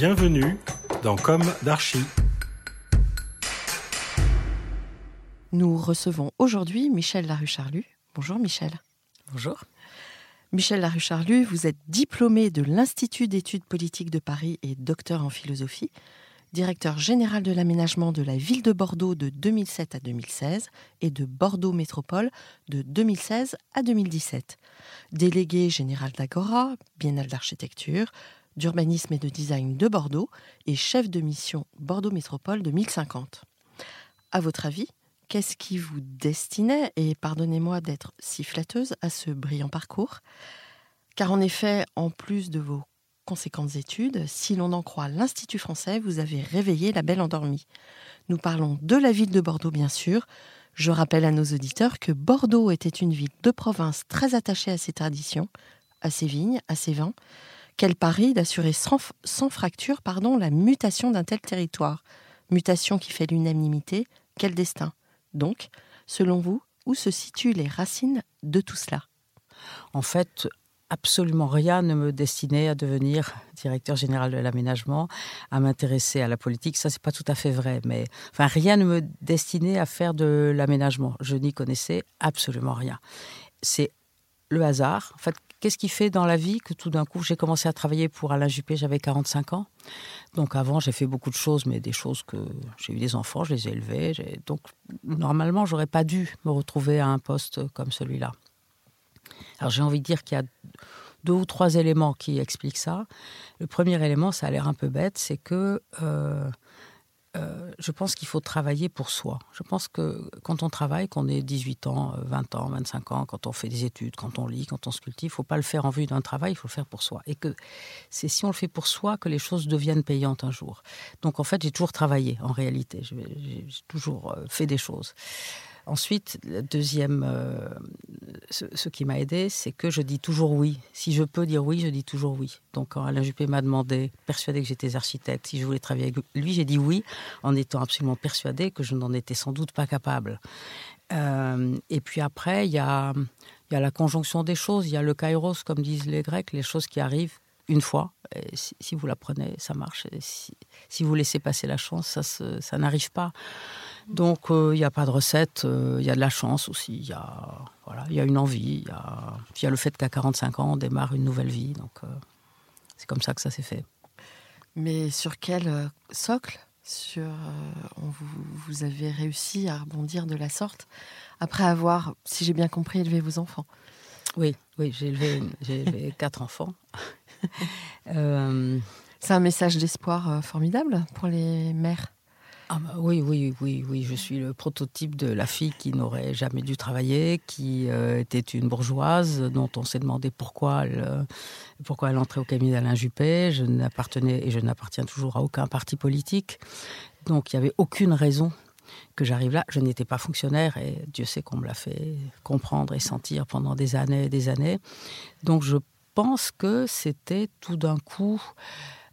Bienvenue dans Comme d'Archie. Nous recevons aujourd'hui Michel Larue-Charlu. Bonjour Michel. Bonjour. Michel Larue-Charlu, vous êtes diplômé de l'Institut d'études politiques de Paris et docteur en philosophie, directeur général de l'aménagement de la ville de Bordeaux de 2007 à 2016 et de Bordeaux Métropole de 2016 à 2017, délégué général d'Agora, Biennale d'architecture, d'urbanisme et de design de Bordeaux et chef de mission Bordeaux Métropole 2050. À votre avis, qu'est-ce qui vous destinait, et pardonnez-moi d'être si flatteuse, à ce brillant parcours? Car en effet, en plus de vos conséquentes études, si l'on en croit l'Institut français, vous avez réveillé la belle endormie. Nous parlons de la ville de Bordeaux, bien sûr. Je rappelle à nos auditeurs que Bordeaux était une ville de province très attachée à ses traditions, à ses vignes, à ses vins, quel pari d'assurer sans, fracture pardon, la mutation d'un tel territoire? Mutation qui fait l'unanimité, quel destin? Donc, selon vous, où se situent les racines de tout cela? En fait, absolument rien ne me destinait à devenir directeur général de l'aménagement, à m'intéresser à la politique. Ça, c'est pas tout à fait vrai, mais enfin, rien ne me destinait à faire de l'aménagement. Je n'y connaissais absolument rien. C'est le hasard. Qu'est-ce qui fait dans la vie que tout d'un coup j'ai commencé à travailler pour Alain Juppé, j'avais 45 ans. Donc avant j'ai fait beaucoup de choses, mais des choses que j'ai eu des enfants, je les ai élevés. Donc normalement j'aurais pas dû me retrouver à un poste comme celui-là. Alors j'ai envie de dire qu'il y a deux ou trois éléments qui expliquent ça. Le premier élément, ça a l'air un peu bête, c'est que euh, euh, je pense qu'il faut travailler pour soi. Je pense que quand on travaille, qu'on ait 18 ans, 20 ans, 25 ans, quand on fait des études, quand on lit, quand on sculpte, il ne faut pas le faire en vue d'un travail, il faut le faire pour soi. Et que c'est si on le fait pour soi que les choses deviennent payantes un jour. Donc en fait, j'ai toujours travaillé, en réalité. J'ai toujours euh, fait des choses. Ensuite, le deuxième, euh, ce, qui m'a aidé, c'est que je dis toujours oui. Si je peux dire oui, je dis toujours oui. Donc, quand Alain Juppé m'a demandé, persuadé que j'étais architecte, si je voulais travailler avec lui, j'ai dit oui, en étant absolument persuadé que je n'en étais sans doute pas capable. Euh, et puis après, il y a la conjonction des choses. Il y a le kairos, comme disent les Grecs, les choses qui arrivent une fois. Et si, si, vous la prenez, ça marche. Et si, si vous laissez passer la chance, ça, se, ça n'arrive pas. Donc il euh, n'y a pas de recette, il euh, y a de la chance aussi, il y a voilà, il y a une envie, il y a, y a le fait qu'à 45 ans on démarre une nouvelle vie, donc euh, c'est comme ça que ça s'est fait. Mais sur quel socle sur. vous, vous, avez réussi à rebondir de la sorte après avoir, si j'ai bien compris, élevé vos enfants? Oui, oui, j'ai élevé, quatre enfants. C'est un message d'espoir formidable pour les mères. Ah bah oui, oui, oui, oui. Je suis le prototype de la fille qui n'aurait jamais dû travailler, qui euh, était une bourgeoise, dont on s'est demandé pourquoi elle, euh, pourquoi elle entrait au cabinet d'Alain Juppé. Je n'appartenais et je n'appartiens toujours à aucun parti politique. Donc il n'y avait aucune raison que j'arrive là. Je n'étais pas fonctionnaire et Dieu sait qu'on me l'a fait comprendre et sentir pendant des années et des années. Donc je pense que c'était tout d'un coup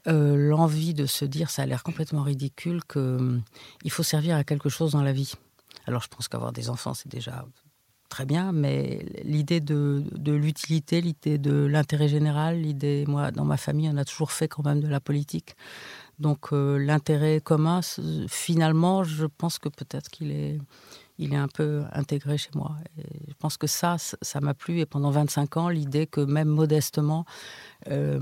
euh, l'envie de se dire, ça a l'air complètement ridicule, qu'il hum, faut servir à quelque chose dans la vie. Alors je pense qu'avoir des enfants, c'est déjà très bien, mais l'idée de, l'utilité, l'idée de l'intérêt général, l'idée, moi, dans ma famille, on a toujours fait quand même de la politique. Donc euh, l'intérêt commun, finalement, je pense que peut-être qu'il est il est un peu intégré chez moi. je pense que ça, ça m'a plu. Et pendant 25 ans, l'idée que même modestement, euh,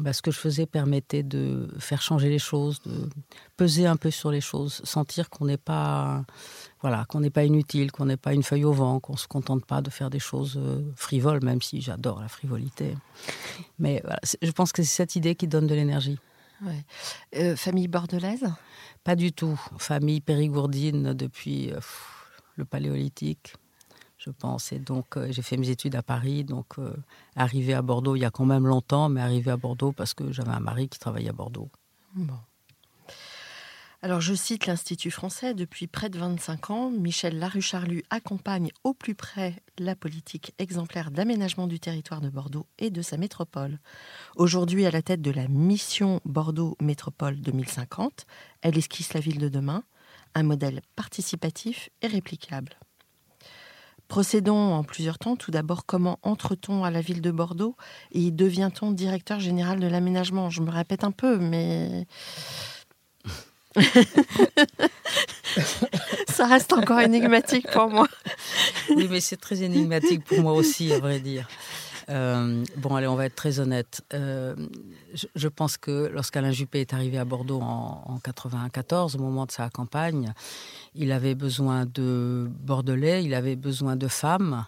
bah, ce que je faisais permettait de faire changer les choses, de peser un peu sur les choses, sentir qu'on n'est pas, voilà, qu'on n'est pas inutile, qu'on n'est pas une feuille au vent, qu'on se contente pas de faire des choses euh, frivoles, même si j'adore la frivolité. Mais je pense que c'est cette idée qui donne de l'énergie. Euh, famille bordelaise? Pas du tout. Famille périgourdine depuis le paléolithique, je pense. Et donc, euh, j'ai fait mes études à Paris. Donc, euh, arrivé à Bordeaux il y a quand même longtemps, mais arrivé à Bordeaux parce que j'avais un mari qui travaillait à Bordeaux. Alors, je cite l'Institut français. Depuis près de 25 ans, Michel Larucharlu accompagne au plus près la politique exemplaire d'aménagement du territoire de Bordeaux et de sa métropole. Aujourd'hui, à la tête de la mission Bordeaux Métropole 2050, elle esquisse la ville de demain un modèle participatif et réplicable. Procédons en plusieurs temps. Tout d'abord, comment entre-t-on à la ville de Bordeaux et devient-on directeur général de l'aménagement? Je me répète un peu, mais... Ça reste encore énigmatique pour moi. oui, mais c'est très énigmatique pour moi aussi, à vrai dire. Euh, bon, allez, on va être très honnête. Euh, je, pense que lorsqu'Alain Juppé est arrivé à Bordeaux en, en 94, au moment de sa campagne, il avait besoin de Bordelais, il avait besoin de femmes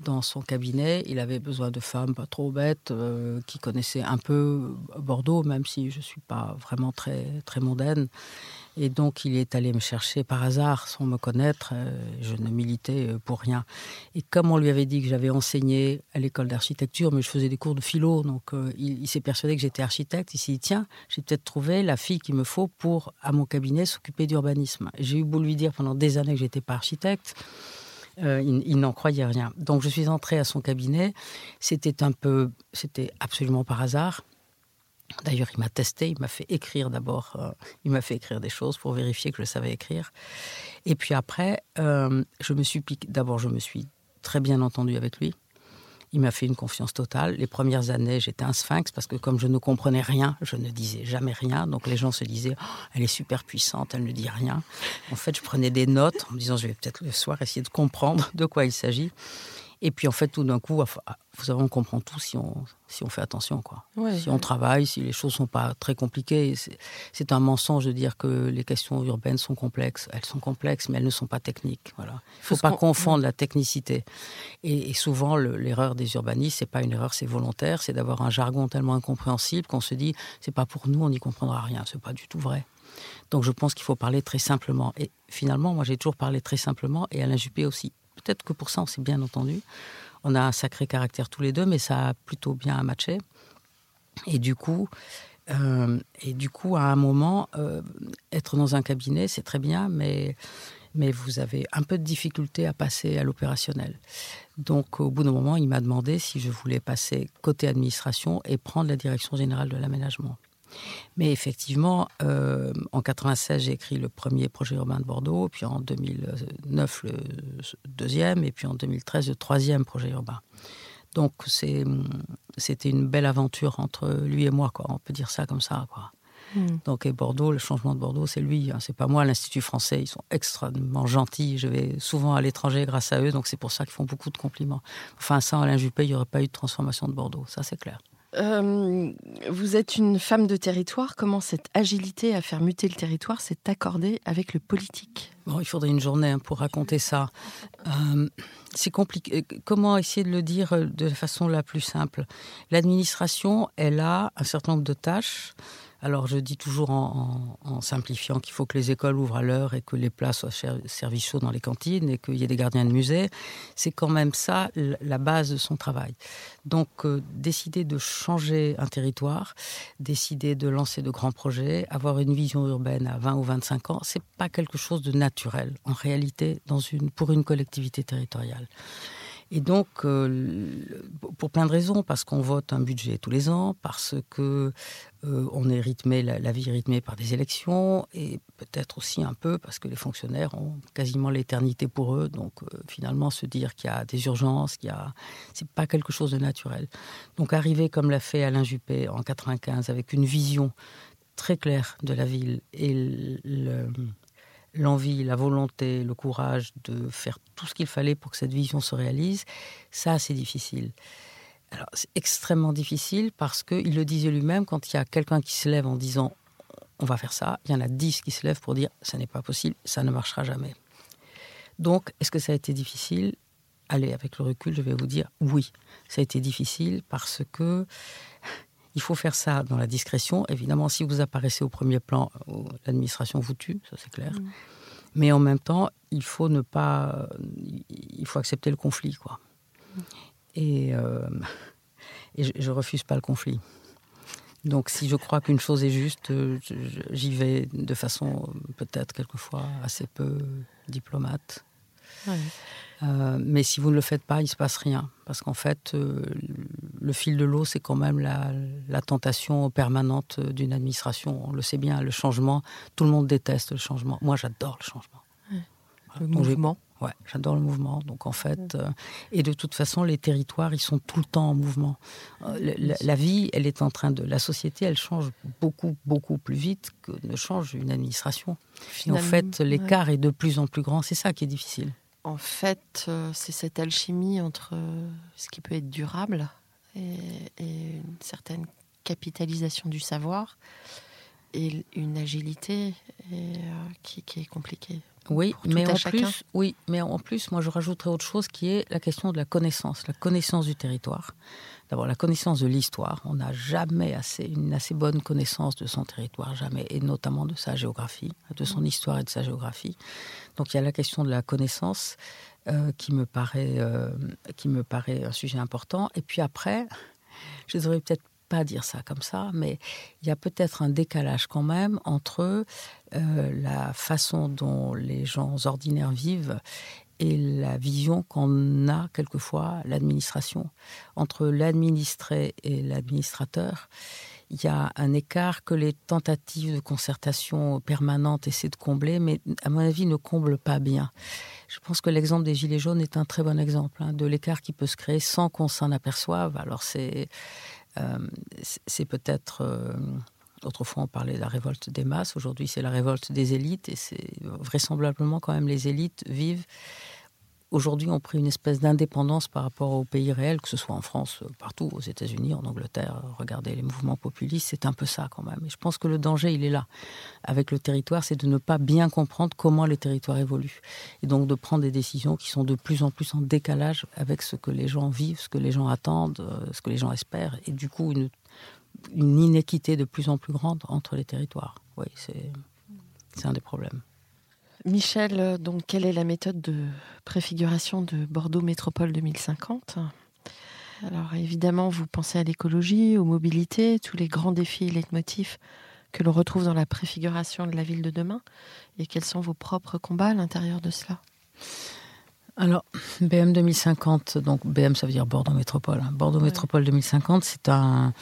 dans son cabinet. Il avait besoin de femmes pas trop bêtes, euh, qui connaissaient un peu Bordeaux, même si je ne suis pas vraiment très, très mondaine. Et donc, il est allé me chercher par hasard, sans me connaître. Euh, je ne militais euh, pour rien. Et comme on lui avait dit que j'avais enseigné à l'école d'architecture, mais je faisais des cours de philo, donc il, s'est persuadé que j'étais architecte. Il s'est dit, tiens, j'ai peut-être trouvé la fille qu'il me faut pour, à mon cabinet, s'occuper d'urbanisme. J'ai eu beau lui dire pendant des années que j'étais pas architecte. Euh, il, n'en croyait rien. Donc je suis entrée à son cabinet. C'était un peu, c'était absolument par hasard. D'ailleurs, il m'a testé, il m'a fait écrire d'abord, euh, il m'a fait écrire des choses pour vérifier que je savais écrire. Et puis après, euh, je me suis d'abord, je me suis très bien entendue avec lui. Il m'a fait une confiance totale. Les premières années, j'étais un sphinx parce que comme je ne comprenais rien, je ne disais jamais rien. Donc les gens se disaient, oh, elle est super puissante, elle ne dit rien. En fait, je prenais des notes en me disant, je vais peut-être le soir essayer de comprendre de quoi il s'agit. Et puis en fait, tout d'un coup, vous savez, on comprend tout si on, si on fait attention. Quoi. si on travaille, si les choses ne sont pas très compliquées. C'est un mensonge de dire que les questions urbaines sont complexes. Elles sont complexes, mais elles ne sont pas techniques. Voilà. Il ne faut pas confondre la technicité. Et, souvent, l'erreur des urbanistes, c'est pas une erreur, c'est volontaire. C'est d'avoir un jargon tellement incompréhensible qu'on se dit, c'est pas pour nous, on n'y comprendra rien. C'est pas du tout vrai. Donc je pense qu'il faut parler très simplement. Et finalement, moi j'ai toujours parlé très simplement, et Alain Juppé aussi. Peut-être que pour ça, on s'est bien entendu. On a un sacré caractère tous les deux, mais ça a plutôt bien matché. Et du coup, euh, et du coup, à un moment, euh, être dans un cabinet, c'est très bien, mais, mais vous avez un peu de difficulté à passer à l'opérationnel. Donc, au bout d'un moment, il m'a demandé si je voulais passer côté administration et prendre la direction générale de l'aménagement. Mais effectivement, euh, en 96, j'ai écrit le premier projet urbain de Bordeaux, puis en 2009 le deuxième, et puis en 2013 le troisième projet urbain. Donc c'était une belle aventure entre lui et moi, quoi. On peut dire ça comme ça, quoi. Hmm. Donc et Bordeaux, le changement de Bordeaux, c'est lui, hein. c'est pas moi. L'Institut français, ils sont extrêmement gentils. Je vais souvent à l'étranger grâce à eux, donc c'est pour ça qu'ils font beaucoup de compliments. Enfin, sans Alain Juppé, il n'y aurait pas eu de transformation de Bordeaux, ça c'est clair. Euh, vous êtes une femme de territoire. Comment cette agilité à faire muter le territoire s'est accordée avec le politique? Bon, il faudrait une journée hein, pour raconter ça. Euh, c'est compliqué. Comment essayer de le dire de la façon la plus simple? L'administration, elle a un certain nombre de tâches alors je dis toujours en, simplifiant qu'il faut que les écoles ouvrent à l'heure et que les plats soient servis chauds dans les cantines et qu'il y ait des gardiens de musée. C'est quand même ça la base de son travail. Donc euh, décider de changer un territoire, décider de lancer de grands projets, avoir une vision urbaine à 20 ou 25 ans, c'est pas quelque chose de naturel en réalité pour une collectivité territoriale. Et donc, euh, pour plein de raisons, parce qu'on vote un budget tous les ans, parce que euh, on est rythmé, la, vie est rythmée par des élections, et peut-être aussi un peu parce que les fonctionnaires ont quasiment l'éternité pour eux. Donc, euh, finalement, se dire qu'il y a des urgences, qu'il y a, c'est pas quelque chose de naturel. Donc, arriver comme l'a fait Alain Juppé en 95 avec une vision très claire de la ville et le l'envie, la volonté, le courage de faire tout ce qu'il fallait pour que cette vision se réalise, ça, c'est difficile. Alors, c'est extrêmement difficile parce qu'il le disait lui-même, quand il y a quelqu'un qui se lève en disant on va faire ça, il y en a dix qui se lèvent pour dire ça n'est pas possible, ça ne marchera jamais. Donc, est-ce que ça a été difficile? Allez, avec le recul, je vais vous dire oui, ça a été difficile parce que il faut faire ça dans la discrétion. Évidemment, si vous apparaissez au premier plan, euh, l'administration vous tue, ça c'est clair. Mm. Mais en même temps, il faut ne pas, il faut accepter le conflit, quoi. Mm. Et, euh, et je, ne refuse pas le conflit. Donc, si je crois qu'une chose est juste, j'y vais de façon peut-être quelquefois assez peu diplomate. Euh, mais si vous ne le faites pas, il ne se passe rien. Parce qu'en fait, euh, le fil de l'eau, c'est quand même la, tentation permanente d'une administration. On le sait bien, le changement, tout le monde déteste le changement. Moi, j'adore le changement. Le mouvement Ouais, j'adore le mouvement. Donc en fait, euh, et de toute façon, les territoires, ils sont tout le temps en mouvement. la, vie, elle est en train de, la société, elle change beaucoup, beaucoup plus vite que ne change une administration. en fait, l'écart est de plus en plus grand. C'est ça qui est difficile en fait, euh, c'est cette alchimie entre euh, ce qui peut être durable et, une certaine capitalisation du savoir et une agilité euh, qui, est compliquée. Oui, mais en plus, oui, mais en plus, moi, je rajouterais autre chose qui est la question de la connaissance, la connaissance du territoire. D'abord, la connaissance de l'histoire. On n'a jamais assez, une assez bonne connaissance de son territoire, jamais, et notamment de sa géographie, de son histoire et de sa géographie. Donc, il y a la question de la connaissance euh, qui me paraît, euh, qui me paraît un sujet important. Et puis après, je devrais peut-être pas dire ça comme ça, mais il y a peut-être un décalage quand même entre euh, la façon dont les gens ordinaires vivent et la vision qu'en a quelquefois l'administration. Entre l'administré et l'administrateur, il y a un écart que les tentatives de concertation permanente essaient de combler, mais à mon avis ne comblent pas bien. Je pense que l'exemple des Gilets jaunes est un très bon exemple hein, de l'écart qui peut se créer sans qu'on s'en aperçoive. Alors c'est c'est peut-être... Euh, Autrefois, on parlait de la révolte des masses. Aujourd'hui, c'est la révolte des élites. Et c'est vraisemblablement quand même les élites vivent. Aujourd'hui, ont pris une espèce d'indépendance par rapport au pays réel, que ce soit en France, partout, aux États-Unis, en Angleterre. Regardez les mouvements populistes, c'est un peu ça quand même. Et je pense que le danger, il est là. Avec le territoire, c'est de ne pas bien comprendre comment les territoires évoluent. Et donc de prendre des décisions qui sont de plus en plus en décalage avec ce que les gens vivent, ce que les gens attendent, euh, ce que les gens espèrent. Et du coup, une une inéquité de plus en plus grande entre les territoires. Oui, c'est un des problèmes. Michel, euh, donc, quelle est la méthode de préfiguration de Bordeaux Métropole 2050 Alors évidemment, vous pensez à l'écologie, aux mobilités, tous les grands défis et leitmotifs que l'on retrouve dans la préfiguration de la ville de demain. Et quels sont vos propres combats à l'intérieur de cela? Alors, BM 2050, donc BM ça veut dire Bordeaux Métropole. Hein. Bordeaux Métropole 2050, c'est un.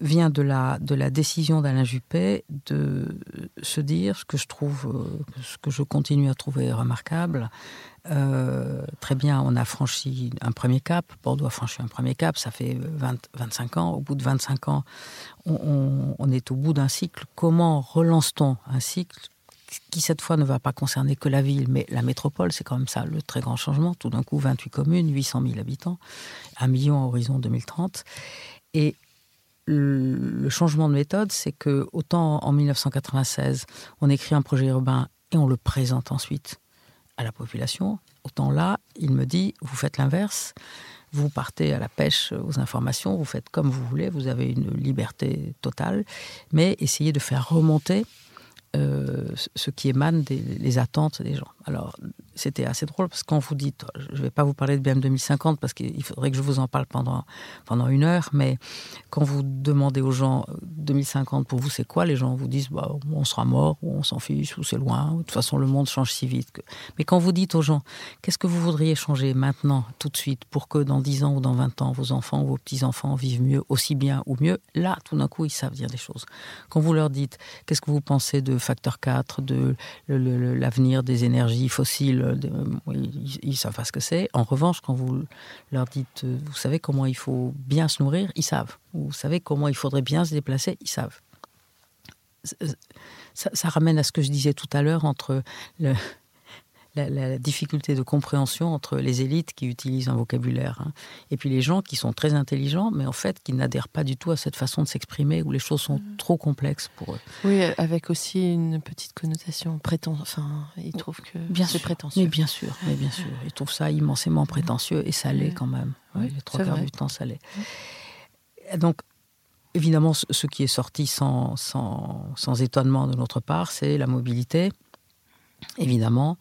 Vient de la, de la décision d'Alain Juppé de se dire ce que je trouve, euh, ce que je continue à trouver remarquable. Euh, très bien, on a franchi un premier cap. Bordeaux a franchi un premier cap. Ça fait 20, 25 ans. Au bout de 25 ans, on est au bout d'un cycle. Comment relance-t-on un cycle qui cette fois ne va pas concerner que la ville, mais la métropole, c'est quand même ça le très grand changement. Tout d'un coup, 28 communes, 800 000 habitants, 1 million à horizon 2030. Et le changement de méthode, c'est que autant en 1996, on écrit un projet urbain et on le présente ensuite à la population, autant là, il me dit, vous faites l'inverse, vous partez à la pêche aux informations, vous faites comme vous voulez, vous avez une liberté totale, mais essayez de faire remonter euh, ce qui émane des attentes des gens. Alors, c'était assez drôle parce que quand vous dites, je ne vais pas vous parler de BM 2050 parce qu'il faudrait que je vous en parle pendant, pendant une heure, mais quand vous demandez aux gens 2050 pour vous c'est quoi, les gens vous disent bah, on sera mort, ou on s'en fiche, ou c'est loin, de toute façon le monde change si vite. Mais quand vous dites aux gens qu'est-ce que vous voudriez changer maintenant, tout de suite, pour que dans 10 ans ou dans 20 ans, vos enfants ou vos petits-enfants vivent mieux, aussi bien ou mieux, là, tout d'un coup, ils savent dire des choses. Quand vous leur dites qu'est-ce que vous pensez de facteur 4, de l'avenir des énergies fossiles, ils, savent pas ce que c'est. En revanche, quand vous leur dites, euh, vous savez comment il faut bien se nourrir, ils savent. Vous savez comment il faudrait bien se déplacer, ils savent. Ça, ça ramène à ce que je disais tout à l'heure entre le, la, difficulté de compréhension entre les élites qui utilisent un vocabulaire hein, et puis les gens qui sont très intelligents, mais en fait qui n'adhèrent pas du tout à cette façon de s'exprimer où les choses sont mm. trop complexes pour eux. Oui, avec aussi une petite connotation prétentieuse. Enfin, ils trouvent que c'est prétentieux. Mais bien sûr, mais bien sûr, ils trouvent ça immensément prétentieux et ça l'est quand même. les trois quarts du temps, ça l'est. Donc, évidemment, ce qui est sorti sans, sans, sans étonnement de notre part, c'est la mobilité, évidemment.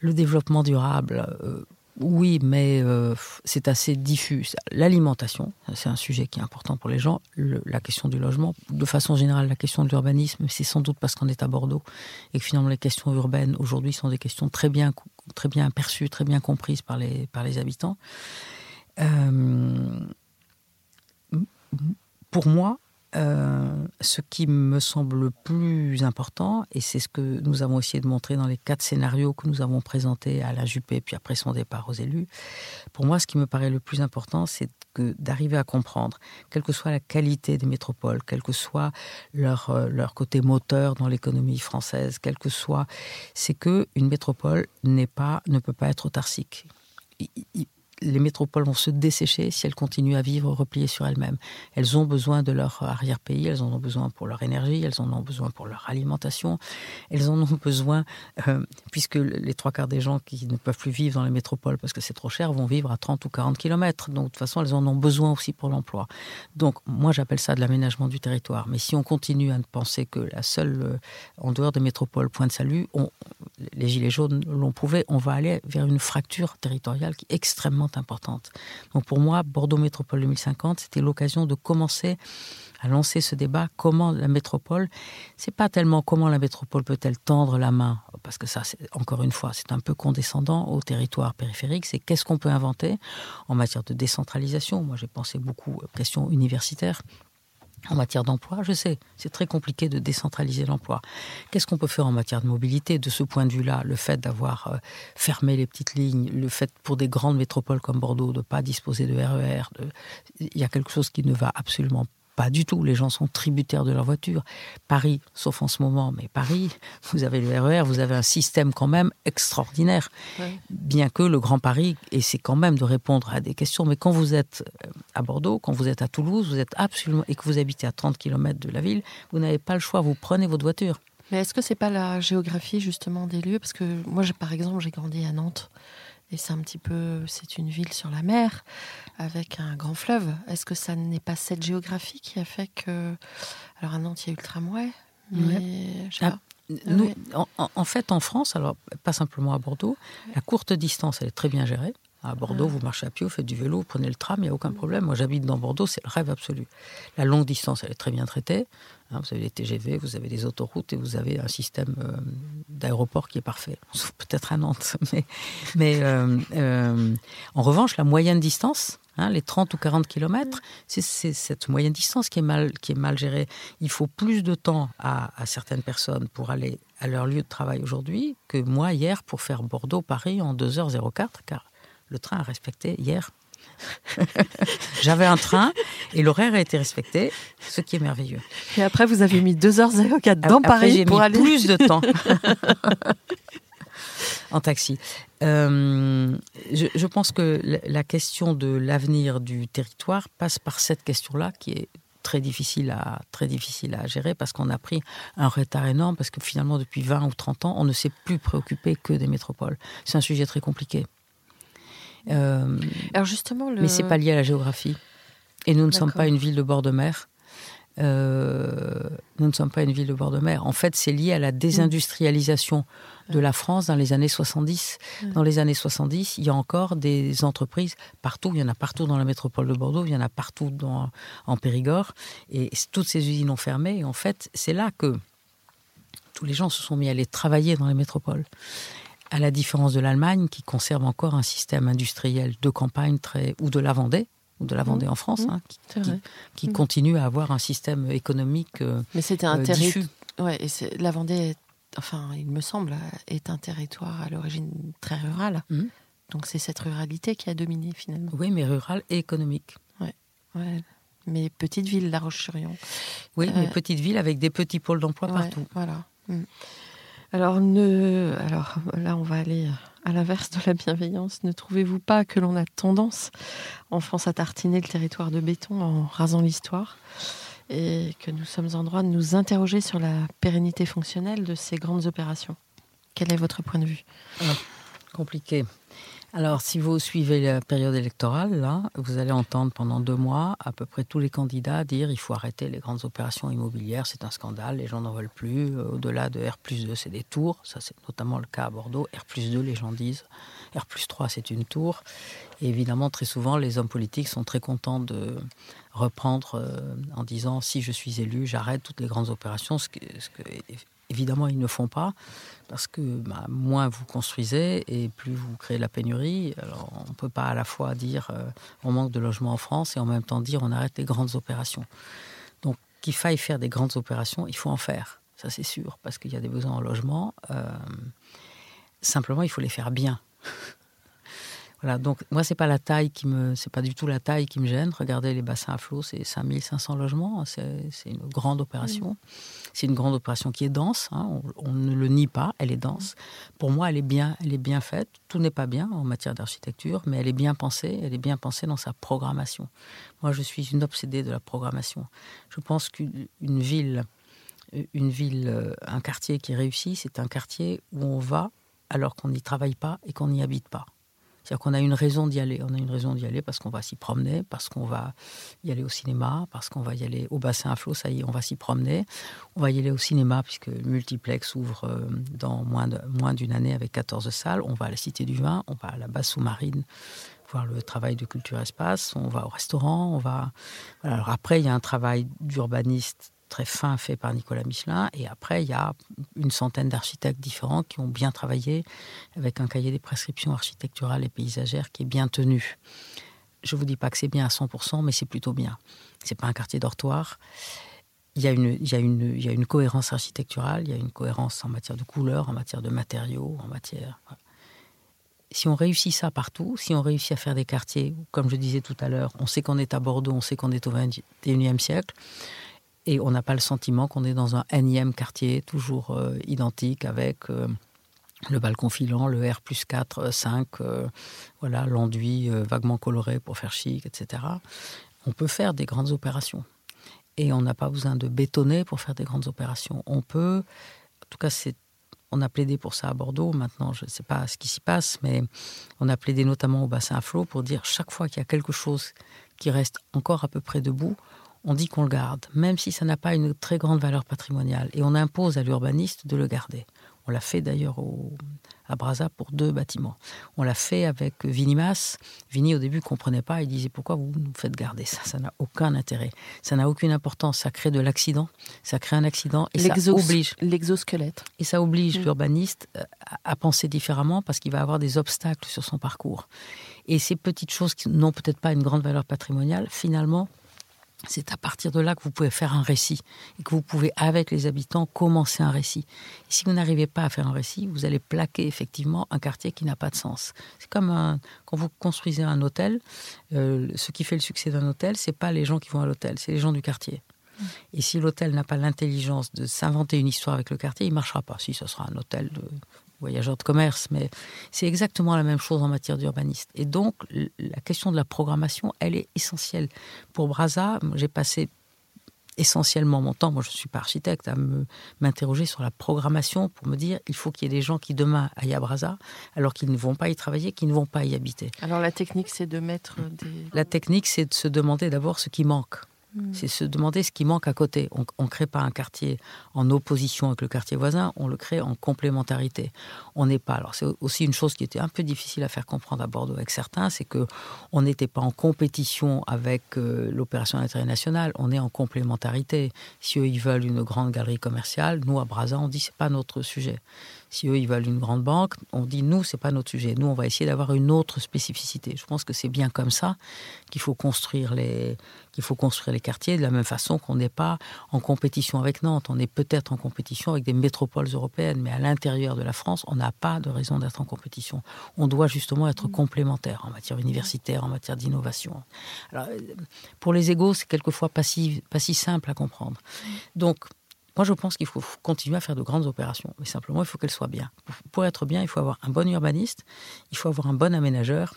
Le développement durable, euh, oui, mais euh, c'est assez diffus. L'alimentation, c'est un sujet qui est important pour les gens. la question du logement, de façon générale, la question de l'urbanisme, c'est sans doute parce qu'on est à Bordeaux et que finalement les questions urbaines aujourd'hui sont des questions très bien, très perçues, très bien comprises par les, par les habitants. Euh, pour moi, euh, ce qui me semble le plus important, et c'est ce que nous avons essayé de montrer dans les quatre scénarios que nous avons présentés à la Juppé, puis après son départ aux élus, pour moi, ce qui me paraît le plus important, c'est d'arriver à comprendre, quelle que soit la qualité des métropoles, quel que soit leur, euh, leur côté moteur dans l'économie française, quel que soit, c'est que une métropole n'est pas, ne peut pas être autarcique les métropoles vont se dessécher si elles continuent à vivre repliées sur elles-mêmes. Elles ont besoin de leur arrière-pays, elles en ont besoin pour leur énergie, elles en ont besoin pour leur alimentation, elles en ont besoin, euh, puisque les trois quarts des gens qui ne peuvent plus vivre dans les métropoles parce que c'est trop cher vont vivre à 30 ou 40 kilomètres. Donc de toute façon, elles en ont besoin aussi pour l'emploi. Donc moi, j'appelle ça de l'aménagement du territoire. Mais si on continue à penser que la seule, euh, en dehors des métropoles, point de salut, les Gilets jaunes l'ont prouvé, on va aller vers une fracture territoriale qui est extrêmement importante. Donc pour moi, Bordeaux Métropole 2050, c'était l'occasion de commencer à lancer ce débat. Comment la métropole, c'est pas tellement comment la métropole peut-elle tendre la main, parce que ça, encore une fois, c'est un peu condescendant au territoire périphérique. C'est qu'est-ce qu'on peut inventer en matière de décentralisation? Moi, j'ai pensé beaucoup aux questions universitaires en matière d'emploi, je sais, c'est très compliqué de décentraliser l'emploi. Qu'est-ce qu'on peut faire en matière de mobilité? De ce point de vue-là, le fait d'avoir euh, fermé les petites lignes, le fait pour des grandes métropoles comme Bordeaux de ne pas disposer de RER, e il y a quelque chose qui ne va absolument pas du tout. Les gens sont tributaires de leur voiture. Paris, sauf en ce moment, mais Paris, vous avez le RER, e vous avez un système quand même extraordinaire. Bien que le Grand Paris essaie quand même de répondre à des questions. Mais quand vous êtes euh, à Bordeaux, quand vous êtes à Toulouse, vous êtes absolument et que vous habitez à 30 km de la ville, vous n'avez pas le choix. Vous prenez votre voiture. Mais est-ce que c'est pas la géographie justement des lieux? Parce que moi, par exemple, j'ai grandi à Nantes. Et c'est un petit peu, c'est une ville sur la mer avec un grand fleuve. Est-ce que ça n'est pas cette géographie qui a fait que, alors à Nantes il y a eu le tramway, mais ah, nous, en, fait, en France, alors pas simplement à Bordeaux, la courte distance elle est très bien gérée. À Bordeaux, vous marchez à pied, vous faites du vélo, vous prenez le tram, il n'y a aucun problème. Moi, j'habite dans Bordeaux, c'est le rêve absolu. La longue distance, elle est très bien traitée. Hein, vous avez les TGV, vous avez des autoroutes et vous avez un système euh, d'aéroport qui est parfait. Sauf peut-être à Nantes. Mais, mais euh, euh, en revanche, la moyenne distance, hein, les 30 ou 40 kilomètres, c'est cette moyenne distance qui est, mal, qui est mal gérée. Il faut plus de temps à, à certaines personnes pour aller à leur lieu de travail aujourd'hui que moi hier pour faire Bordeaux-Paris en 2h04, car le train a respecté hier J'avais un train et l'horaire a été respecté, ce qui est merveilleux. Et après, vous avez mis 2h04 dans Après, Paris j'ai pour mis aller. plus de temps en taxi. Euh, je, je pense que la- la question de l'avenir du territoire passe par cette question-là qui est très difficile à, très difficile à gérer parce qu'on a pris un retard énorme parce que finalement depuis 20 ou 30 ans on ne s'est plus préoccupé que des métropoles. C'est un sujet très compliqué. Euh, Alors justement, le... mais c'est pas lié à la géographie. Et nous ne sommes pas une ville de bord de mer. Euh, nous ne sommes pas une ville de bord de mer. En fait, c'est lié à la désindustrialisation de la France dans les années 70. Dans les années 70, il y a encore des entreprises partout. Il y en a partout dans la métropole de Bordeaux, il y en a partout dans, en Périgord. Et toutes ces usines ont fermé. Et en fait, c'est là que tous les gens se sont mis à aller travailler dans les métropoles. À la différence de l'Allemagne, qui conserve encore un système industriel de campagne très, ou de la Vendée, ou de la Vendée en France, Mmh. hein, qui, C'est qui- vrai. qui Mm. continue à avoir un système économique euh, Mais c'était un euh, territoire. Ouais, et la Vendée, enfin, il me semble, est un territoire à l'origine très rural. Donc c'est cette ruralité qui a dominé finalement. Oui, mais rural et économique. Ouais. Mais petite ville, La Roche-sur-Yon. Oui, Euh, mais petites villes avec des petits pôles d'emploi Ouais, partout. Voilà. Alors, ne... Alors là, on va aller à l'inverse de la bienveillance. Ne trouvez-vous pas que l'on a tendance en France à tartiner le territoire de béton en rasant l'histoire et que nous sommes en droit de nous interroger sur la pérennité fonctionnelle de ces grandes opérations? Quel est votre point de vue? Compliqué. Alors, si vous suivez la période électorale, vous allez entendre pendant deux mois à peu près tous les candidats dire il faut arrêter les grandes opérations immobilières, c'est un scandale, les gens n'en veulent plus. Euh, Au-delà de R plus 2, c'est des tours. Ça, c'est notamment le cas à Bordeaux. R plus 2, les gens disent. R plus 3, c'est une tour. Et évidemment, très souvent, les hommes politiques sont très contents de reprendre euh, en disant si je suis élu, j'arrête toutes les grandes opérations, évidemment ils ne font pas parce que bah, moins vous construisez et plus vous créez la pénurie. Alors, on ne peut pas à la fois dire euh, on manque de logements en France et en même temps dire on arrête les grandes opérations. Donc qu'il faille faire des grandes opérations, il faut en faire, ça c'est sûr, parce qu'il y a des besoins en logement. Euh, simplement, il faut les faire bien. Voilà, donc moi, c'est pas la taille qui me, c'est pas du tout la taille qui me gêne. Regardez les bassins à flot, c'est 5500 logements, c'est c'est une grande opération. C'est une grande opération qui est dense, hein, on, on ne le nie pas, elle est dense. Pour moi, elle est bien, elle est bien faite. Tout n'est pas bien en matière d'architecture, mais elle est bien pensée, elle est bien pensée dans sa programmation. Moi, je suis une obsédée de la programmation. Je pense qu'une une ville, une ville, euh, un quartier qui réussit, c'est un quartier où on va alors qu'on n'y travaille pas et qu'on n'y habite pas. C'est-à-dire qu'on a une raison d'y aller. On a une raison d'y aller parce qu'on va s'y promener, parce qu'on va y aller au cinéma, parce qu'on va y aller au bassin à flot, ça y est, on va s'y promener. On va y aller au cinéma puisque le multiplex ouvre euh, dans moins d'une année avec 14 salles. On va à la Cité du Vin, on va à la base sous-marine voir le travail de culture espace, on va au restaurant, on va... Alors après, il y a un travail d'urbaniste très fin fait par Nicolas Michelin. Et après, il y a une centaine d'architectes différents qui ont bien travaillé avec un cahier des prescriptions architecturales et paysagères qui est bien tenu. Je ne vous dis pas que c'est bien à 100%, mais c'est plutôt bien. C'est pas un quartier dortoir. Il y, a une, cohérence architecturale, il y a une cohérence en matière de couleurs, en matière de matériaux, en matière. Si on réussit ça partout, si on réussit à faire des quartiers, comme je disais tout à l'heure, on sait qu'on est à Bordeaux, on sait qu'on est au XXIe siècle, et on n'a pas le sentiment qu'on est dans un énième quartier toujours euh, identique avec euh, le balcon filant, le R plus 4, euh, 5, euh, voilà, l'enduit vaguement coloré pour faire chic, etc. On peut faire des grandes opérations. Et on n'a pas besoin de bétonner pour faire des grandes opérations. On peut, en tout cas, on a plaidé pour ça à Bordeaux. Maintenant, je ne sais pas ce qui s'y passe, mais on a plaidé notamment au bassin à flot pour dire chaque fois qu'il y a quelque chose qui reste encore à peu près debout, on dit qu'on le garde, même si ça n'a pas une très grande valeur patrimoniale. Et on impose à l'urbaniste de le garder. On l'a fait d'ailleurs au, à Brazza pour deux bâtiments. On l'a fait avec Vinimas. Vini, au début, ne comprenait pas. Il disait Pourquoi vous nous faites garder ça? Ça n'a aucun intérêt. Ça n'a aucune importance. Ça crée de l'accident. Ça crée un accident et ça oblige. L'exosquelette. Et ça oblige Mm. l'urbaniste euh, à penser différemment parce qu'il va avoir des obstacles sur son parcours. Et ces petites choses qui n'ont peut-être pas une grande valeur patrimoniale, finalement, c'est à partir de là que vous pouvez faire un récit et que vous pouvez, avec les habitants, commencer un récit. Et si vous n'arrivez pas à faire un récit, vous allez plaquer effectivement un quartier qui n'a pas de sens. C'est comme quand vous construisez un hôtel, euh, ce qui fait le succès d'un hôtel, c'est pas les gens qui vont à l'hôtel, c'est les gens du quartier. Et si l'hôtel n'a pas l'intelligence de s'inventer une histoire avec le quartier, il marchera pas. Si, ce sera un hôtel de voyageurs de commerce, mais c'est exactement la même chose en matière d'urbaniste. Et donc, la question de la programmation, elle est essentielle. Pour Brazza, j'ai passé essentiellement mon temps, moi je ne suis pas architecte, à m'interroger sur la programmation pour me dire il faut qu'il y ait des gens qui demain aillent à Brazza alors qu'ils ne vont pas y travailler, qu'ils ne vont pas y habiter. Alors la technique c'est de mettre des... La technique c'est de se demander d'abord ce qui manque. Mm. C'est se demander ce qui manque à côté. On ne crée pas un quartier en opposition avec le quartier voisin, on le crée en complémentarité. On n'est pas. Alors c'est aussi une chose qui était un peu difficile à faire comprendre à Bordeaux avec certains, c'est que on n'était pas en compétition avec euh, l'opération d'intérêt national. On est en complémentarité. Si eux ils veulent une grande galerie commerciale, nous à Brazza on dit c'est pas notre sujet. Si eux, ils veulent une grande banque, on dit, nous, c'est pas notre sujet. Nous, on va essayer d'avoir une autre spécificité. Je pense que c'est bien comme ça qu'il faut construire les, qu'il faut construire les quartiers de la même façon qu'on n'est pas en compétition avec Nantes. On est peut-être en compétition avec des métropoles européennes, mais à l'intérieur de la France, on n'a pas de raison d'être en compétition. On doit justement être complémentaire en matière universitaire, en matière d'innovation. Alors, pour les égaux, c'est quelquefois pas si, pas si simple à comprendre. Donc, moi, je pense qu'il faut continuer à faire de grandes opérations, mais simplement, il faut qu'elles soient bien. Pour être bien, il faut avoir un bon urbaniste, il faut avoir un bon aménageur,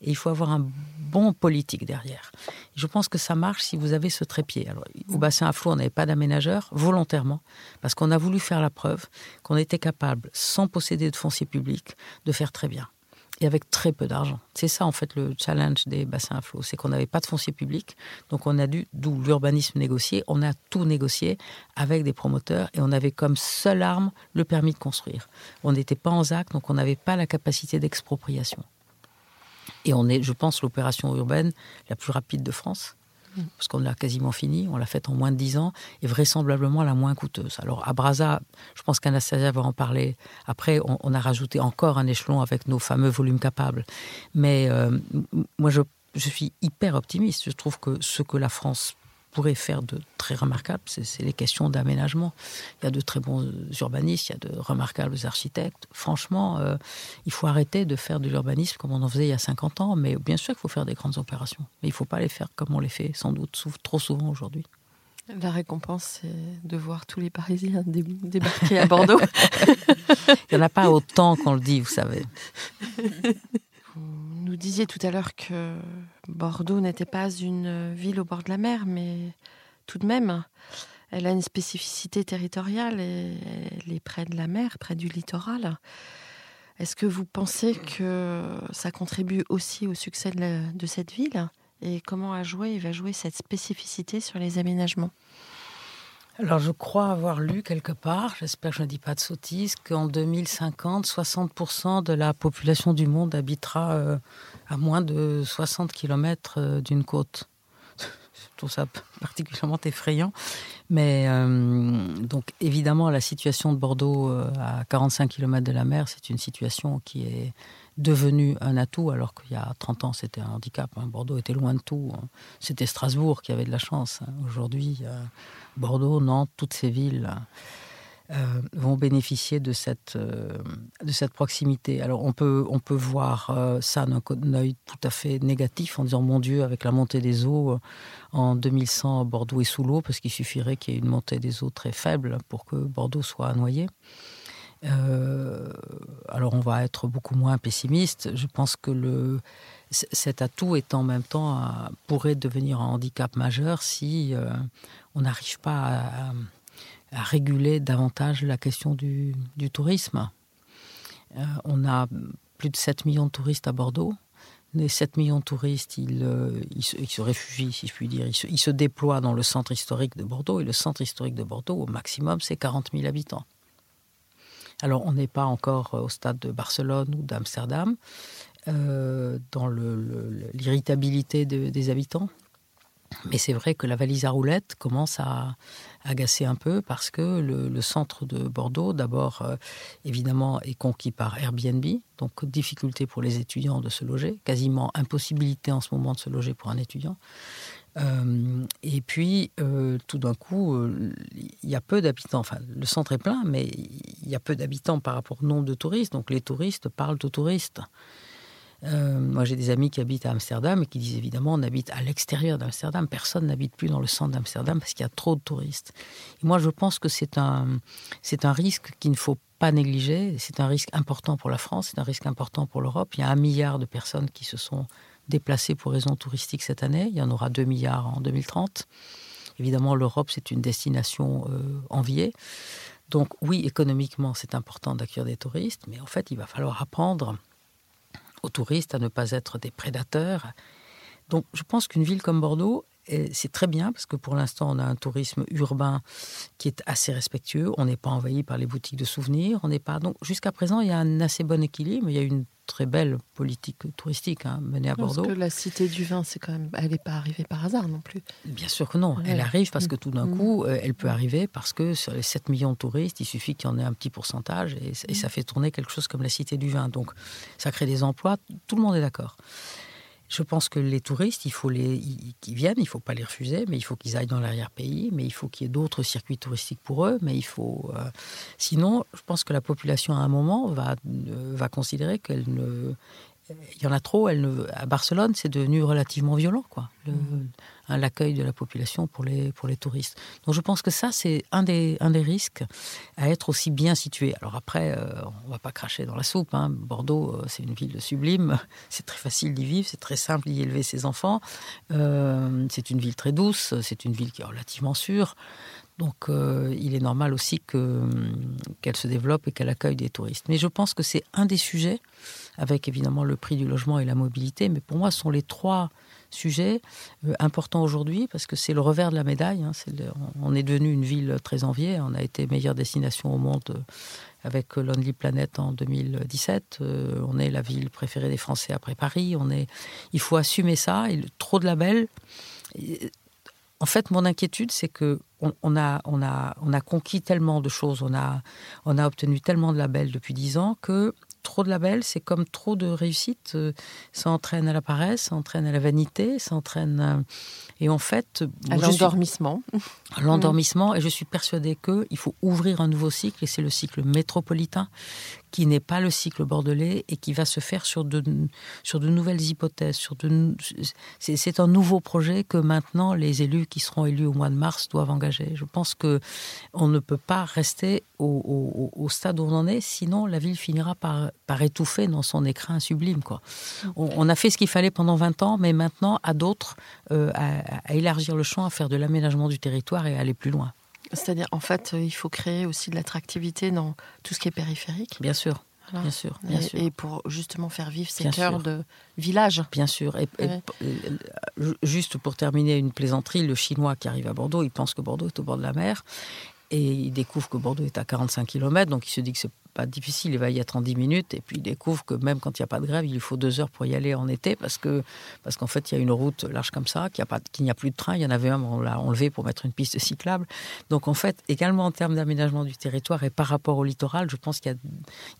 et il faut avoir un bon politique derrière. je pense que ça marche si vous avez ce trépied. Alors, au bassin à flot, on n'avait pas d'aménageur, volontairement, parce qu'on a voulu faire la preuve qu'on était capable, sans posséder de foncier public, de faire très bien et avec très peu d'argent. C'est ça en fait le challenge des bassins à flot, c'est qu'on n'avait pas de foncier public, donc on a dû, d'où l'urbanisme négocié, on a tout négocié avec des promoteurs et on avait comme seule arme le permis de construire. On n'était pas en ZAC, donc on n'avait pas la capacité d'expropriation. Et on est, je pense, l'opération urbaine la plus rapide de France parce qu'on l'a quasiment fini, on l'a faite en moins de 10 ans, et vraisemblablement la moins coûteuse. Alors à Brazza, je pense qu'Anastasia va en parler. Après, on, a rajouté encore un échelon avec nos fameux volumes capables. Mais euh, moi, je, je suis hyper optimiste. Je trouve que ce que la France pourrait faire de très remarquables, c'est les questions d'aménagement. Il y a de très bons urbanistes, il y a de remarquables architectes. Franchement, euh, il faut arrêter de faire de l'urbanisme comme on en faisait il y a 50 ans, mais bien sûr qu'il faut faire des grandes opérations. Mais il ne faut pas les faire comme on les fait sans doute trop souvent aujourd'hui. La récompense, c'est de voir tous les Parisiens débarquer à Bordeaux. il n'y en a pas autant qu'on le dit, vous savez. Vous nous disiez tout à l'heure que Bordeaux n'était pas une ville au bord de la mer, mais tout de même, elle a une spécificité territoriale et elle est près de la mer, près du littoral. Est-ce que vous pensez que ça contribue aussi au succès de, cette ville? Et comment a joué et va jouer cette spécificité sur les aménagements? Alors, je crois avoir lu quelque part, j'espère que je ne dis pas de sottises, qu'en 2050, 60% de la population du monde habitera euh, à moins de 60 km euh, d'une côte. Je trouve ça particulièrement effrayant. Mais euh, donc, évidemment, la situation de Bordeaux à 45 km de la mer, c'est une situation qui est devenue un atout, alors qu'il y a 30 ans, c'était un handicap. Hein. Bordeaux était loin de tout. Hein. C'était Strasbourg qui avait de la chance. Hein. Aujourd'hui, Bordeaux, Nantes, toutes ces villes euh, vont bénéficier de cette, euh, de cette proximité. Alors on peut, on peut voir euh, ça d'un œil tout à fait négatif en disant mon Dieu, avec la montée des eaux en 2100, Bordeaux est sous l'eau parce qu'il suffirait qu'il y ait une montée des eaux très faible pour que Bordeaux soit noyé. Alors on va être beaucoup moins pessimiste. Je pense que cet atout est en même temps pourrait devenir un handicap majeur si on n'arrive pas à, réguler davantage la question du, tourisme. Euh, on a plus de 7 millions de touristes à Bordeaux. Les 7 millions de touristes, euh, ils, se, réfugient, si je puis dire. Ils se, déploient dans le centre historique de Bordeaux. Et le centre historique de Bordeaux, au maximum, c'est 40 000 habitants. Alors, on n'est pas encore au stade de Barcelone ou d'Amsterdam, euh, dans l'irritabilité des habitants. Mais c'est vrai que la valise à roulettes commence à agacer un peu parce que le, centre de Bordeaux, d'abord, euh, évidemment, est conquis par Airbnb. Donc, difficulté pour les étudiants de se loger. Quasiment impossibilité en ce moment de se loger pour un étudiant. Euh, et puis, euh, tout d'un coup, euh, il y a peu d'habitants. Enfin, le centre est plein, mais il y a peu d'habitants par rapport au nombre de touristes. Donc, les touristes parlent aux touristes. moi, j'ai des amis qui habitent à Amsterdam et qui disent évidemment, on habite à l'extérieur d'Amsterdam. Personne n'habite plus dans le centre d'Amsterdam parce qu'il y a trop de touristes. Et moi, je pense que c'est un, c'est un risque qu'il ne faut pas négliger. C'est un risque important pour la France, c'est un risque important pour l'Europe. Il y a un milliard de personnes qui se sont déplacés pour raisons touristiques cette année. Il y en aura 2 milliards en 2030. Évidemment, l'Europe, c'est une destination euh, enviée. Donc oui, économiquement, c'est important d'accueillir des touristes, mais en fait, il va falloir apprendre aux touristes à ne pas être des prédateurs. Donc je pense qu'une ville comme Bordeaux, c'est très bien parce que pour l'instant, on a un tourisme urbain qui est assez respectueux. On n'est pas envahi par les boutiques de souvenirs. On n'est pas donc jusqu'à présent, il y a un assez bon équilibre. Il y a une très belle politique touristique hein, menée à Bordeaux. Parce que la cité du vin, c'est quand même, elle n'est pas arrivée par hasard non plus. Bien sûr que non. Elle arrive parce que tout d'un mm. coup, euh, elle peut arriver parce que sur les 7 millions de touristes, il suffit qu'il y en ait un petit pourcentage et, et ça mm. fait tourner quelque chose comme la cité du vin. Donc, ça crée des emplois. Tout le monde est d'accord. Je pense que les touristes, il faut les, viennent, il ne faut pas les refuser, mais il faut qu'ils aillent dans l'arrière-pays, mais il faut qu'il y ait d'autres circuits touristiques pour eux, mais il faut. Euh, sinon, je pense que la population à un moment va, euh, va considérer qu'elle ne, il y en a trop. Elle ne, à Barcelone, c'est devenu relativement violent, quoi. Mm. Hein, l'accueil de la population pour les, pour les touristes. Donc je pense que ça, c'est un des, un des risques à être aussi bien situé. Alors après, euh, on va pas cracher dans la soupe. Hein. Bordeaux, euh, c'est une ville sublime. C'est très facile d'y vivre, c'est très simple d'y élever ses enfants. Euh, c'est une ville très douce, c'est une ville qui est relativement sûre. Donc il est normal aussi qu'elle se développe et qu'elle accueille des touristes. Mais je pense que c'est un des sujets, avec évidemment le prix du logement et la mobilité, mais pour moi, ce sont les trois sujet euh, important aujourd'hui parce que c'est le revers de la médaille. Hein. on est devenu une ville très enviée. On a été meilleure destination au monde euh, avec Lonely Planet en 2017. Euh, on est la ville préférée des Français après Paris. Il faut assumer ça. Trop de labels. En fait, mon inquiétude, c'est que on, a, on, a, on a conquis tellement de choses, on a, on a obtenu tellement de labels depuis dix ans que trop de labels, c'est comme trop de réussite. Euh, ça entraîne à la paresse, ça entraîne à la vanité, ça entraîne. Euh, et en fait. À l'endormissement. L'endormissement. Et je suis persuadée qu'il faut ouvrir un nouveau cycle, et c'est le cycle métropolitain qui n'est pas le cycle bordelais et qui va se faire sur de, sur de nouvelles hypothèses. C'est, un nouveau projet que maintenant les élus qui seront élus au mois de mars doivent engager. Je pense que on ne peut pas rester au, stade où on en est, sinon la ville finira par, par étouffer dans son écrin sublime. On, a fait ce qu'il fallait pendant 20 ans, mais maintenant à d'autres euh, à élargir le champ, à faire de l'aménagement du territoire et à aller plus loin. C'est-à-dire, en fait, euh, il faut créer aussi de l'attractivité dans tout ce qui est périphérique. Bien sûr. Bien sûr, bien et, sûr. Et pour justement faire vivre ces cœurs de village. Bien sûr. Et, euh, juste pour terminer une plaisanterie, le Chinois qui arrive à Bordeaux, il pense que Bordeaux est au bord de la mer. Et il découvre que Bordeaux est à 45 km, donc il se dit que c'est pas difficile, il va y être en 10 minutes, et puis il découvre que même quand il n'y a pas de grève, il lui faut deux heures pour y aller en été, parce que parce qu'en fait, il y a une route large comme ça, qu'il n'y a, a, plus de train, il y en avait un, on l'a enlevé pour mettre une piste cyclable. Donc en fait, également en termes d'aménagement du territoire et par rapport au littoral, je pense qu'il y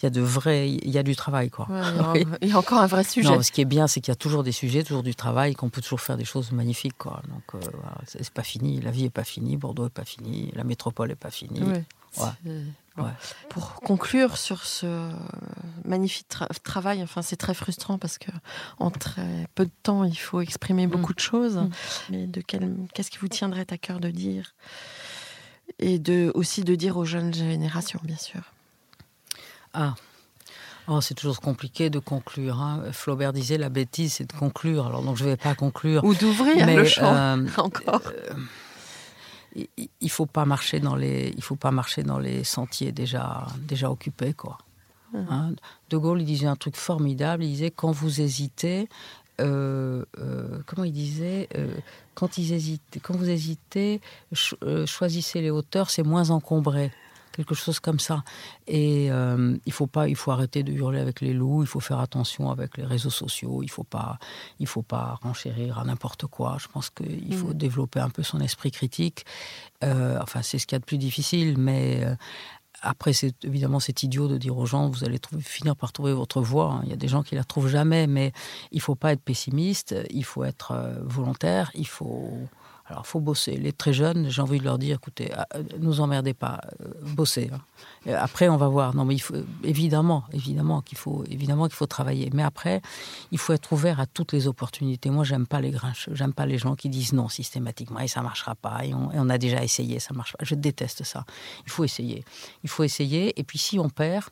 y a de vrais, il y a du travail. Quoi. il, y a, encore un vrai sujet. Non, ce qui est bien, c'est qu'il y a toujours des sujets, toujours du travail, qu'on peut toujours faire des choses magnifiques. Quoi. Donc euh, c'est pas fini, la vie est pas finie, Bordeaux est pas fini, la métropole est pas finie. Pour conclure sur ce magnifique travail, enfin c'est très frustrant parce que en très peu de temps il faut exprimer mm. beaucoup de choses. Mm. Mais de qu'est-ce qui vous tiendrait à cœur de dire et de aussi de dire aux jeunes générations, bien sûr? Ah. Oh, c'est toujours compliqué de conclure. Hein. Flaubert disait la bêtise, c'est de conclure. Alors donc je ne vais pas conclure. Ou d'ouvrir le champ euh, encore. Euh, il faut pas marcher dans les, il faut pas marcher dans les sentiers déjà, déjà occupés, quoi. Mmh. Hein? de Gaulle, il disait un truc formidable. Il disait quand vous hésitez, euh, euh, comment il disait euh, quand, ils hésitent, quand vous hésitez, choisissez les hauteurs, c'est moins encombré quelque chose comme ça. Et euh, il faut pas, il faut arrêter de hurler avec les loups. Il faut faire attention avec les réseaux sociaux. Il faut pas, il faut pas renchérir à n'importe quoi. Je pense qu'il faut mm. développer un peu son esprit critique. Euh, enfin, c'est ce qu'il y a de plus difficile, mais euh, après, c'est évidemment c'est idiot de dire aux gens vous allez trouver, finir par trouver votre voie. Hein. Il y a des gens qui la trouvent jamais, mais il faut pas être pessimiste, il faut être volontaire, il faut alors, faut bosser. Les très jeunes, j'ai envie de leur dire, écoutez, ah, euh, nous emmerdez pas, euh, bossez. Hein. Après, on va voir. Non, mais il faut, évidemment, évidemment qu'il faut, évidemment qu'il faut travailler. Mais après, il faut être ouvert à toutes les opportunités. Moi, j'aime pas les grincheux. J'aime pas les gens qui disent non systématiquement et ça marchera pas. Et on, a déjà essayé, ça marche pas. Je déteste ça. Il faut essayer. Il faut essayer. Et puis, si on perd,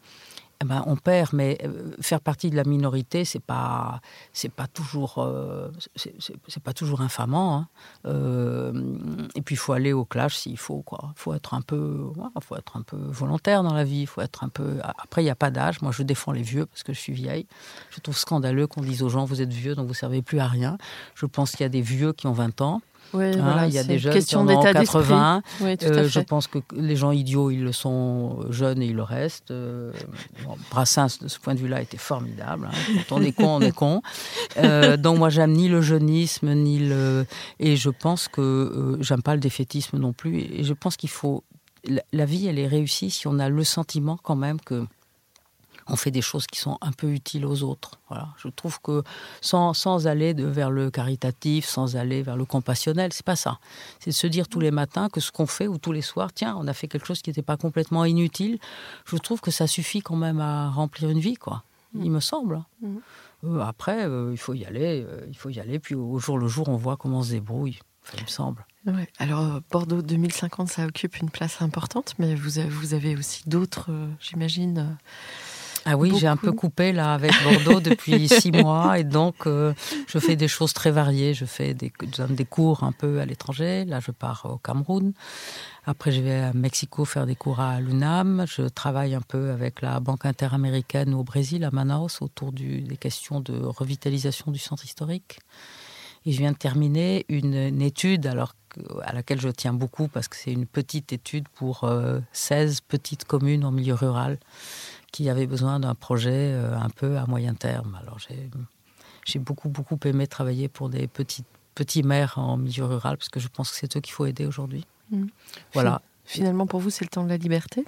eh ben, on perd, mais euh, faire partie de la minorité, c'est pas, c'est pas toujours, euh, c'est pas toujours infamant. Hein. Euh, et puis il faut aller au clash s'il faut, quoi. Faut être un peu, faut être un peu volontaire dans la vie. Faut être un peu. Après, il n'y a pas d'âge. Moi, je défends les vieux parce que je suis vieille. Je trouve scandaleux qu'on dise aux gens vous êtes vieux, donc vous servez plus à rien. Je pense qu'il y a des vieux qui ont 20 ans Hein, il y a des jeunes qui en ont 80. Euh, je pense que les gens idiots, ils le sont jeunes et ils le restent. Euh, Brassens, de ce point de vue-là, était formidable. Hein. Quand on est con, on est con. Euh, donc moi, j'aime ni le jeunisme, ni le... Et je pense que j'aime pas le défaitisme non plus. Et je pense qu'il faut... La vie, elle est réussie si on a le sentiment quand même que on fait des choses qui sont un peu utiles aux autres. Voilà. Je trouve que sans, sans aller de, vers le caritatif, sans aller vers le compassionnel, c'est pas ça. C'est de se dire tous les matins que ce qu'on fait ou tous les soirs, tiens, on a fait quelque chose qui n'était pas complètement inutile. Je trouve que ça suffit quand même à remplir une vie, quoi. Mm. Il me semble. Mm. Euh, après, euh, il faut y aller, euh, il faut y aller. Puis au jour le jour, on voit comment on se débrouille. il me semble. Alors Bordeaux 2050, ça occupe une place importante, mais vous avez, vous avez aussi d'autres, j'imagine ah oui, j'ai un peu coupé là avec Bordeaux depuis six mois et donc euh, je fais des choses très variées. Je fais des, des cours un peu à l'étranger. Là, je pars au Cameroun. Après, je vais à Mexico faire des cours à l'UNAM. Je travaille un peu avec la Banque interaméricaine au Brésil, à Manaus, autour du, des questions de revitalisation du centre historique. Et je viens de terminer une, étude, alors à laquelle je tiens beaucoup parce que c'est une petite étude pour 16 euh, petites communes en milieu rural qui avait besoin d'un projet euh, un peu à moyen terme. Alors j'ai beaucoup, beaucoup aimé travailler pour des petits, petits maires en milieu rural, parce que je pense que c'est eux qu'il faut aider aujourd'hui. Mmh. Voilà. Finalement, pour vous, c'est le temps de la liberté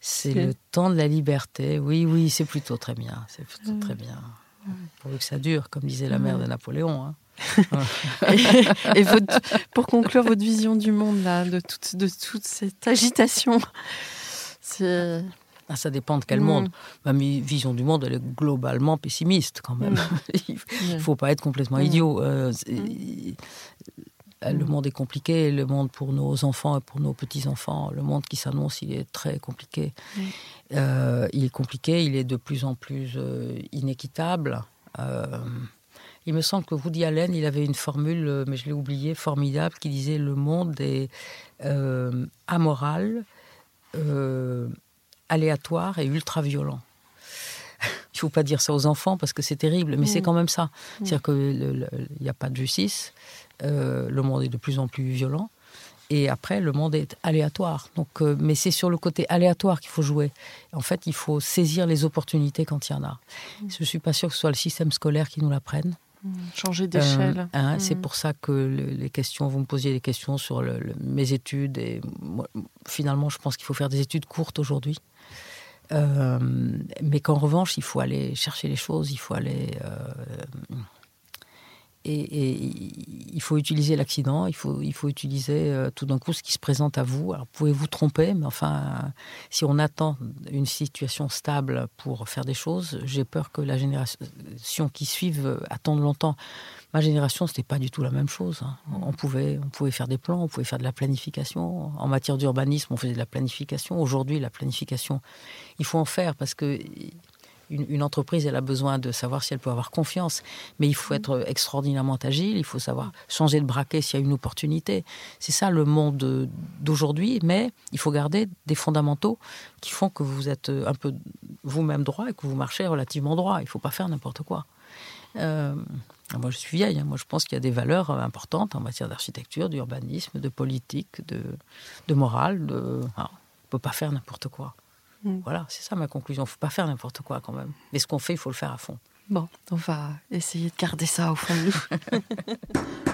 C'est le temps de la liberté, oui, oui, c'est plutôt très bien. C'est plutôt très bien. Pourvu que ça dure, comme disait la mère de Napoléon. Hein. et, pour conclure votre vision du monde, là, de, toute, de toute cette agitation, c'est ah, ça dépend de quel mm. monde. Ma vision du monde, elle est globalement pessimiste quand même. Mm. Il ne faut pas être complètement mm. idiot. Euh, le monde est compliqué, le monde pour nos enfants et pour nos petits-enfants, le monde qui s'annonce, il est très compliqué. Euh, il est compliqué, il est de plus en plus euh, inéquitable. il me semble que Woody Allen, il avait une formule, mais je l'ai oubliée, formidable, qui disait le monde est amoral, aléatoire et ultra violent. Il ne faut pas dire ça aux enfants parce que c'est terrible, mais c'est mm. quand même ça. Mm. C'est-à-dire qu'il n'y a pas de justice, euh, le monde est de plus en plus violent, et après, le monde est aléatoire. Donc, euh, mais c'est sur le côté aléatoire qu'il faut jouer. En fait, il faut saisir les opportunités quand il y en a. Mm. Je ne suis pas sûre que ce soit le système scolaire qui nous l'apprenne. Changer d'échelle. Euh, hein, c'est pour ça que les questions, vous me posiez des questions sur mes études. Et finalement, je pense qu'il faut faire des études courtes aujourd'hui. Euh, mais qu'en revanche, il faut aller chercher les choses, il faut aller. Euh, et, il faut utiliser l'accident, il faut, il faut utiliser euh, tout d'un coup ce qui se présente à vous. Alors, pouvez-vous tromper, mais enfin, si on attend une situation stable pour faire des choses, j'ai peur que la génération qui suive attende longtemps ma génération, c'était pas du tout la même chose. Hein. On, pouvait, on pouvait faire des plans, on pouvait faire de la planification. En matière d'urbanisme, on faisait de la planification. Aujourd'hui, la planification, il faut en faire parce que une, entreprise, elle a besoin de savoir si elle peut avoir confiance, mais il faut être extraordinairement agile, il faut savoir changer de braquet s'il y a une opportunité. C'est ça le monde d'aujourd'hui, mais il faut garder des fondamentaux qui font que vous êtes un peu vous-même droit et que vous marchez relativement droit. Il ne faut pas faire n'importe quoi. Euh, moi, je suis vieille. Hein. Moi, je pense qu'il y a des valeurs euh, importantes en matière d'architecture, d'urbanisme, de politique, de, de morale. De... on ne peut pas faire n'importe quoi. Mm. Voilà, c'est ça ma conclusion. Il ne faut pas faire n'importe quoi quand même. Mais ce qu'on fait, il faut le faire à fond. Bon, on va essayer de garder ça au fond de nous.